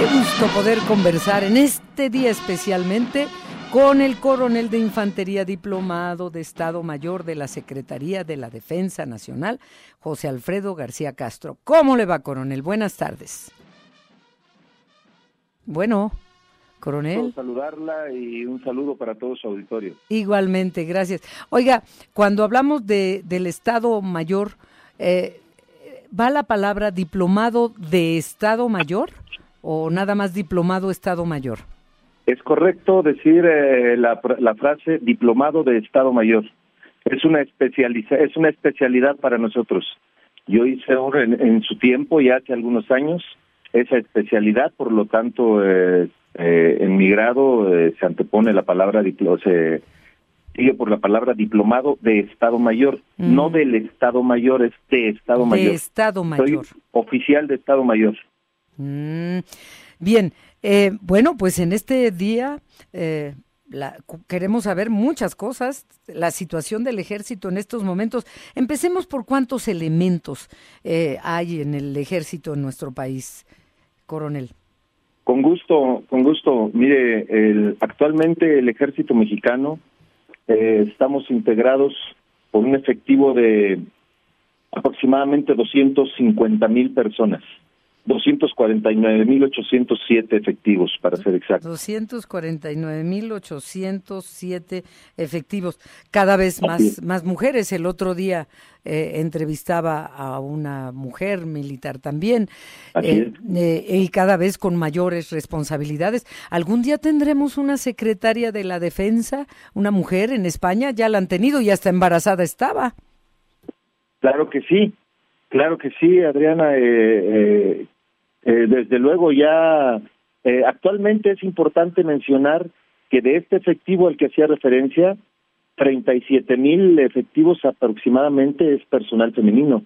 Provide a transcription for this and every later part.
Qué gusto poder conversar en este día especialmente con el coronel de Infantería Diplomado de Estado Mayor de la Secretaría de la Defensa Nacional, José Alfredo García Castro. ¿Cómo le va, coronel? Buenas tardes. Bueno, coronel. saludarla y un saludo para todo su auditorio. Igualmente, gracias. Oiga, cuando hablamos de, del Estado Mayor, eh, ¿va la palabra diplomado de Estado Mayor o nada más diplomado Estado Mayor? Es correcto decir eh, la, la, frase diplomado de Estado Mayor. Es una, especializa, es una especialidad para nosotros. Yo hice en, en su tiempo, ya hace algunos años, esa especialidad, por lo tanto, eh, eh, en mi grado eh, se antepone la palabra se sigue por la palabra diplomado de Estado Mayor, mm. no del Estado Mayor, es de Estado Mayor. De Estado Mayor. Soy oficial de Estado Mayor. Mm. Bien, eh, bueno, pues en este día eh, queremos saber muchas cosas, la situación del ejército en estos momentos. Empecemos por cuántos elementos eh, hay en el ejército en nuestro país, coronel. Con gusto, con gusto. Mire, el, actualmente el ejército mexicano estamos integrados por un efectivo de aproximadamente 250 mil personas. 249.807 efectivos, para ser exacto. 249.807 efectivos. Cada vez más, más mujeres. El otro día eh, entrevistaba a una mujer militar también. Eh, eh, y cada vez con mayores responsabilidades. ¿Algún día tendremos una secretaria de la defensa, una mujer en España? Ya la han tenido y hasta embarazada estaba. Claro que sí. Claro que sí, Adriana. Eh, eh, desde luego ya eh, actualmente es importante mencionar que de este efectivo al que hacía referencia, 37 mil efectivos aproximadamente es personal femenino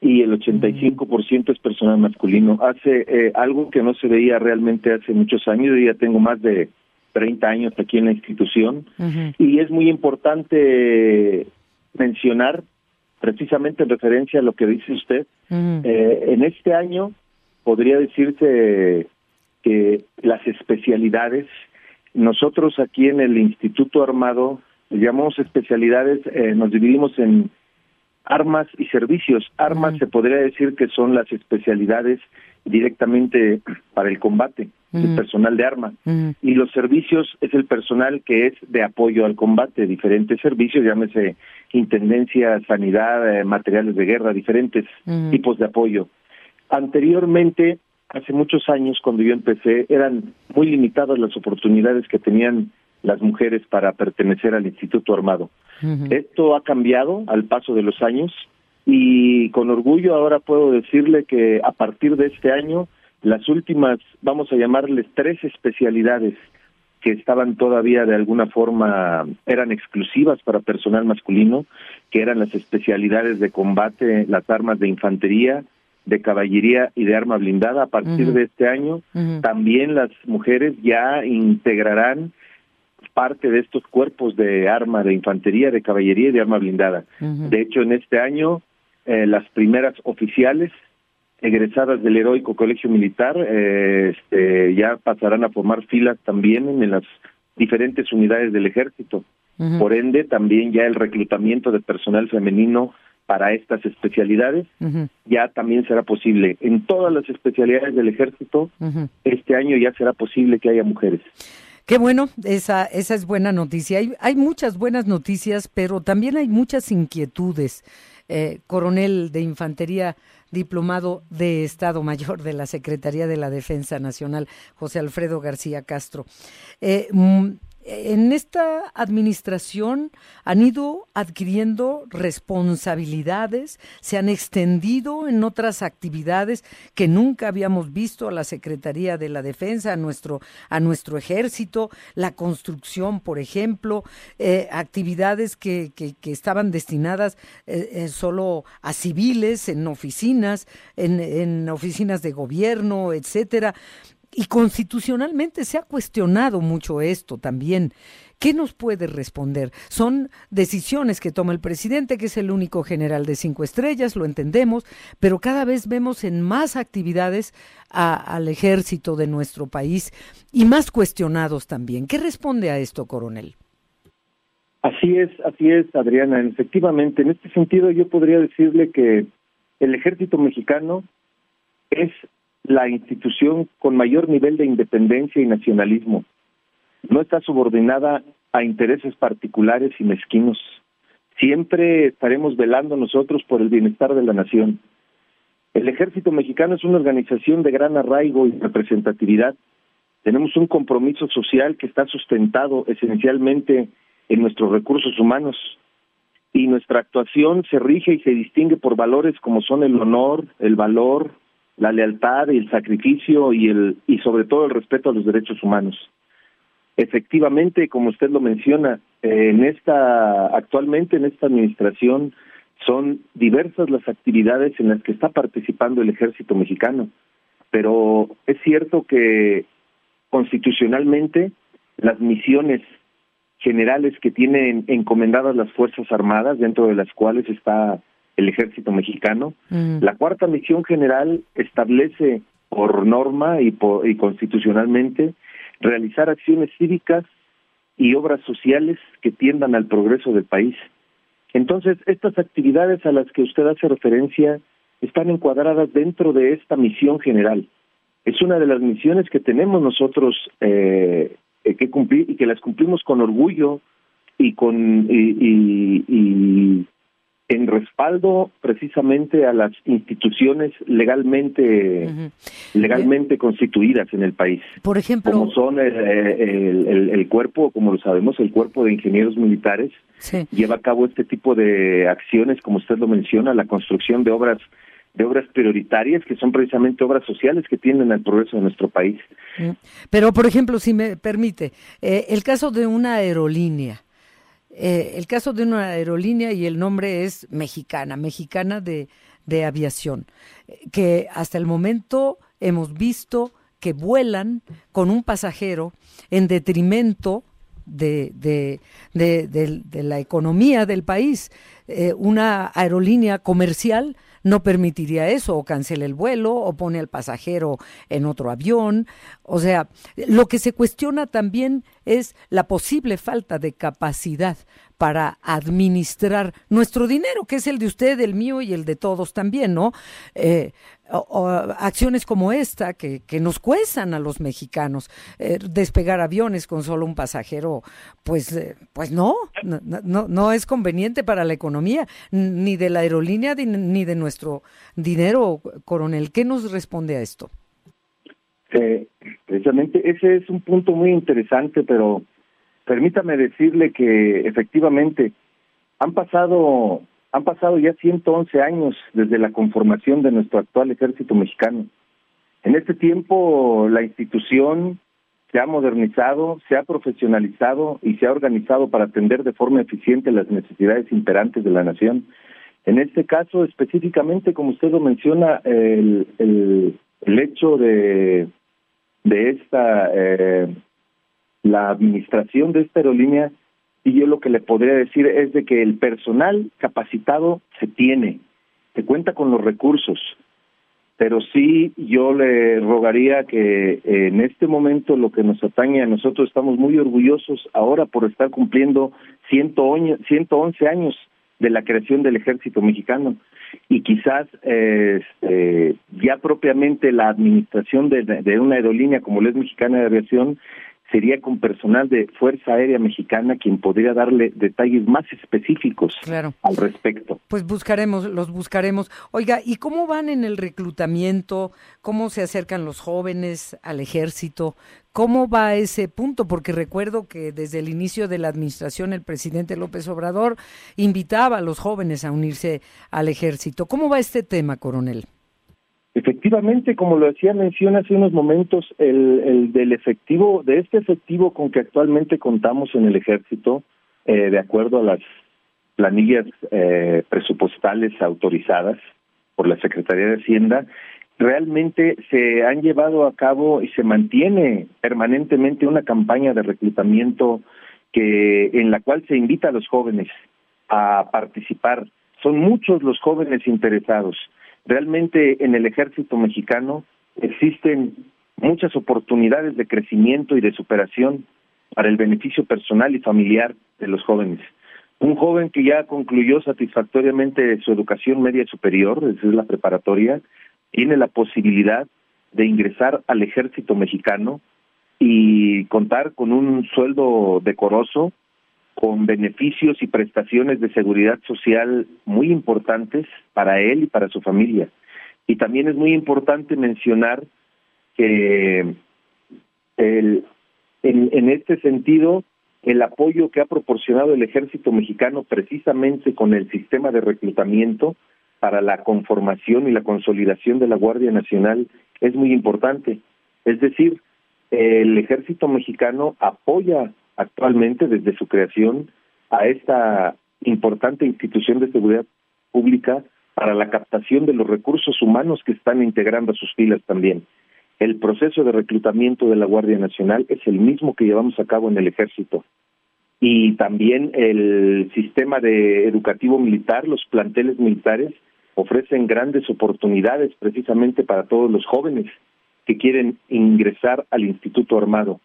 y el 85% es personal masculino. Hace algo que no se veía realmente hace muchos años, yo ya tengo más de 30 años aquí en la institución y es muy importante mencionar precisamente en referencia a lo que dice usted, eh, en este año podría decirse que las especialidades, nosotros aquí en el Instituto Armado, llamamos especialidades, eh, nos dividimos en armas y servicios. Armas se podría decir que son las especialidades directamente para el combate, el personal de arma. Y los servicios es el personal que es de apoyo al combate, diferentes servicios, llámese intendencia, sanidad, eh, materiales de guerra, diferentes tipos de apoyo. Anteriormente, hace muchos años, cuando yo empecé, eran muy limitadas las oportunidades que tenían las mujeres para pertenecer al Instituto Armado. Esto ha cambiado al paso de los años y con orgullo ahora puedo decirle que a partir de este año las últimas, vamos a llamarles tres especialidades que estaban todavía de alguna forma, eran exclusivas para personal masculino, que eran las especialidades de combate, las armas de infantería, de caballería y de arma blindada. A partir de este año, también las mujeres ya integrarán parte de estos cuerpos de arma de infantería, de caballería y de arma blindada. De hecho, en este año eh, las primeras oficiales egresadas del heroico colegio militar eh, este, ya pasarán a formar filas también en las diferentes unidades del ejército. Por ende, también ya el reclutamiento de personal femenino para estas especialidades ya también será posible. En todas las especialidades del ejército, este año ya será posible que haya mujeres. Qué bueno, esa, esa es buena noticia. Hay, hay muchas buenas noticias, pero también hay muchas inquietudes. Eh, coronel de Infantería diplomado de Estado Mayor de la Secretaría de la Defensa Nacional, José Alfredo García Castro. Eh, mm, en esta administración han ido adquiriendo responsabilidades, se han extendido en otras actividades que nunca habíamos visto a la Secretaría de la Defensa, a nuestro, a nuestro ejército, la construcción, por ejemplo, eh, actividades que, que, estaban destinadas eh, eh, solo a civiles, en oficinas, en, en oficinas de gobierno, etcétera. Y constitucionalmente se ha cuestionado mucho esto también. ¿Qué nos puede responder? Son decisiones que toma el presidente, que es el único general de cinco estrellas, lo entendemos, pero cada vez vemos en más actividades al ejército de nuestro país y más cuestionados también. ¿Qué responde a esto, coronel? Así es, así es, Adriana. Efectivamente, en este sentido yo podría decirle que el ejército mexicano es la institución con mayor nivel de independencia y nacionalismo. No está subordinada a intereses particulares y mezquinos. Siempre estaremos velando nosotros por el bienestar de la nación. El ejército mexicano es una organización de gran arraigo y representatividad. Tenemos un compromiso social que está sustentado esencialmente en nuestros recursos humanos y nuestra actuación se rige y se distingue por valores como son el honor, el valor, la lealtad, el sacrificio y el y sobre todo el respeto a los derechos humanos. Efectivamente, como usted lo menciona, en esta actualmente en esta administración son diversas las actividades en las que está participando el ejército mexicano, pero es cierto que constitucionalmente las misiones generales que tienen encomendadas las Fuerzas Armadas, dentro de las cuales está el ejército mexicano. Mm. La cuarta misión general establece por norma y, por, y constitucionalmente realizar acciones cívicas y obras sociales que tiendan al progreso del país. Entonces, estas actividades a las que usted hace referencia están encuadradas dentro de esta misión general. Es una de las misiones que tenemos nosotros eh, que cumplir y que las cumplimos con orgullo y con y, en respaldo precisamente a las instituciones legalmente legalmente constituidas en el país. Por ejemplo, como son el, el, cuerpo, como lo sabemos, el cuerpo de ingenieros militares lleva a cabo este tipo de acciones, como usted lo menciona, la construcción de obras de obras prioritarias que son precisamente obras sociales que tienden al progreso de nuestro país. Mm. Pero, por ejemplo, si me permite, eh, el caso de una aerolínea, eh, el caso de una aerolínea y el nombre es mexicana, mexicana de, de aviación, que hasta el momento hemos visto que vuelan con un pasajero en detrimento de, de, de, la economía del país. Eh, una aerolínea comercial no permitiría eso, o cancela el vuelo, o pone al pasajero en otro avión. O sea, lo que se cuestiona también es la posible falta de capacidad para administrar nuestro dinero, que es el de usted, el mío y el de todos también, ¿no? Eh, acciones como esta que, que, nos cuestan a los mexicanos. Eh, despegar aviones con solo un pasajero, pues, eh, pues no, no, no, es conveniente para la economía, ni de la aerolínea ni de nuestro dinero, coronel. ¿Qué nos responde a esto? Eh, precisamente ese es un punto muy interesante, pero permítame decirle que efectivamente han pasado han pasado ya 111 años desde la conformación de nuestro actual ejército mexicano. En este tiempo la institución se ha modernizado, se ha profesionalizado y se ha organizado para atender de forma eficiente las necesidades imperantes de la nación. En este caso, específicamente, como usted lo menciona, el, el, el hecho de, de esta, eh, la administración de esta aerolínea y yo lo que le podría decir es de que el personal capacitado se tiene, se cuenta con los recursos, pero sí yo le rogaría que en este momento lo que nos atañe a nosotros estamos muy orgullosos ahora por estar cumpliendo 111 años de la creación del ejército mexicano y quizás este, ya propiamente la administración de, de una aerolínea como la es Mexicana de Aviación sería con personal de Fuerza Aérea Mexicana quien podría darle detalles más específicos al respecto. Pues buscaremos, los buscaremos. Oiga, ¿y cómo van en el reclutamiento? ¿Cómo se acercan los jóvenes al ejército? ¿Cómo va ese punto? Porque recuerdo que desde el inicio de la administración el presidente López Obrador invitaba a los jóvenes a unirse al ejército. ¿Cómo va este tema, coronel? Efectivamente, como lo decía mención hace unos momentos, el, el, del efectivo, de este efectivo con que actualmente contamos en el ejército, eh, de acuerdo a las planillas eh, presupuestales autorizadas por la Secretaría de Hacienda, realmente se han llevado a cabo y se mantiene permanentemente una campaña de reclutamiento que en la cual se invita a los jóvenes a participar. Son muchos los jóvenes interesados. Realmente en el ejército mexicano existen muchas oportunidades de crecimiento y de superación para el beneficio personal y familiar de los jóvenes. Un joven que ya concluyó satisfactoriamente su educación media superior, es decir, la preparatoria, tiene la posibilidad de ingresar al ejército mexicano y contar con un sueldo decoroso, con beneficios y prestaciones de seguridad social muy importantes para él y para su familia. Y también es muy importante mencionar que el, en, en este sentido el apoyo que ha proporcionado el ejército mexicano precisamente con el sistema de reclutamiento para la conformación y la consolidación de la Guardia Nacional es muy importante. Es decir, el ejército mexicano apoya actualmente desde su creación a esta importante institución de seguridad pública para la captación de los recursos humanos que están integrando a sus filas también. El proceso de reclutamiento de la Guardia Nacional es el mismo que llevamos a cabo en el Ejército. Y también el sistema de educativo militar, los planteles militares, ofrecen grandes oportunidades precisamente para todos los jóvenes que quieren ingresar al Instituto Armado.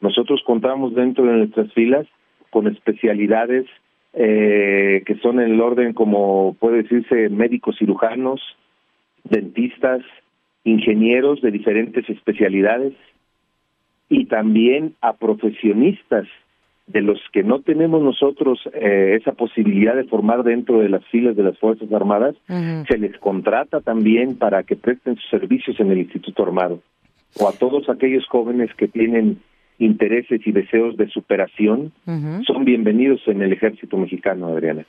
Nosotros contamos dentro de nuestras filas con especialidades eh, que son en el orden como puede decirse médicos cirujanos, dentistas, ingenieros de diferentes especialidades y también a profesionistas de los que no tenemos nosotros eh, esa posibilidad de formar dentro de las filas de las Fuerzas Armadas, se les contrata también para que presten sus servicios en el Instituto Armado. O a todos aquellos jóvenes que tienen intereses y deseos de superación, son bienvenidos en el ejército mexicano, Adriana.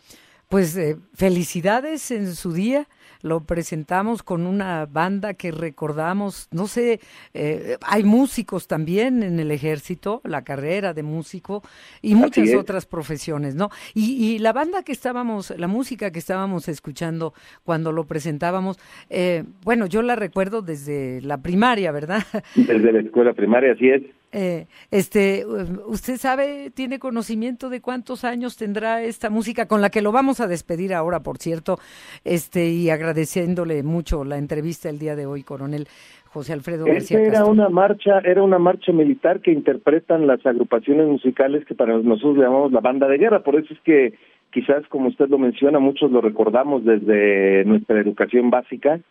Pues eh, felicidades en su día lo presentamos con una banda que recordamos, no sé, eh, hay músicos también en el ejército, la carrera de músico y muchas otras profesiones, ¿no? Y, la banda que estábamos, la música que estábamos escuchando cuando lo presentábamos, eh, bueno, yo la recuerdo desde la primaria, ¿verdad? Desde la escuela primaria, así es. Eh, este, ¿usted sabe, tiene conocimiento de cuántos años tendrá esta música con la que lo vamos a despedir ahora, por cierto, este, y agradeciéndole mucho la entrevista el día de hoy, coronel José Alfredo García Era una marcha, era una marcha militar que interpretan las agrupaciones musicales que para nosotros llamamos la banda de guerra, por eso es que quizás como usted lo menciona, muchos lo recordamos desde nuestra educación básica,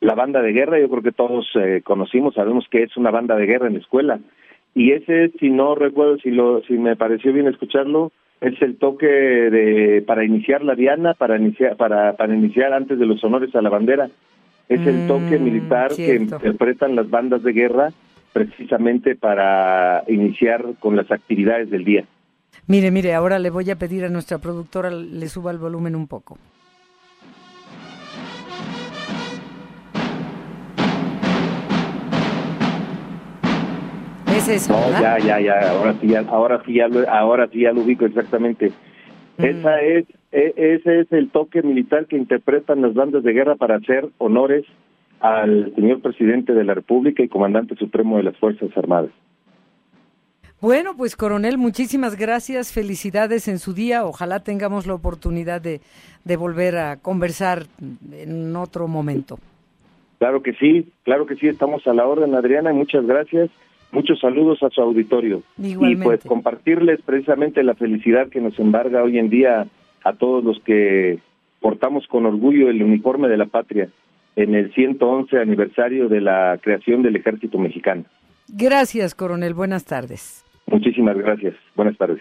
la banda de guerra, yo creo que todos eh, conocimos, sabemos que es una banda de guerra en la escuela y ese si no recuerdo si lo si me pareció bien escucharlo es el toque de para iniciar la diana para iniciar para para iniciar antes de los honores a la bandera es el toque mm, militar que interpretan las bandas de guerra precisamente para iniciar con las actividades del día. Mire, mire, ahora le voy a pedir a nuestra productora le suba el volumen un poco. No, ya, ya, ya, ahora sí, ya, ahora sí, ya lo, ahora sí ya lo ubico exactamente. Mm. Esa es, e, ese es el toque militar que interpretan las bandas de guerra para hacer honores al señor presidente de la República y comandante supremo de las Fuerzas Armadas. Bueno, pues coronel, muchísimas gracias, felicidades en su día, ojalá tengamos la oportunidad de, de volver a conversar en otro momento. Claro que sí, claro que sí, estamos a la orden, Adriana, y muchas gracias Muchos saludos a su auditorio. Y pues compartirles precisamente la felicidad que nos embarga hoy en día a todos los que portamos con orgullo el uniforme de la patria en el 111 aniversario de la creación del ejército mexicano. Gracias, coronel. Buenas tardes. Muchísimas gracias. Buenas tardes.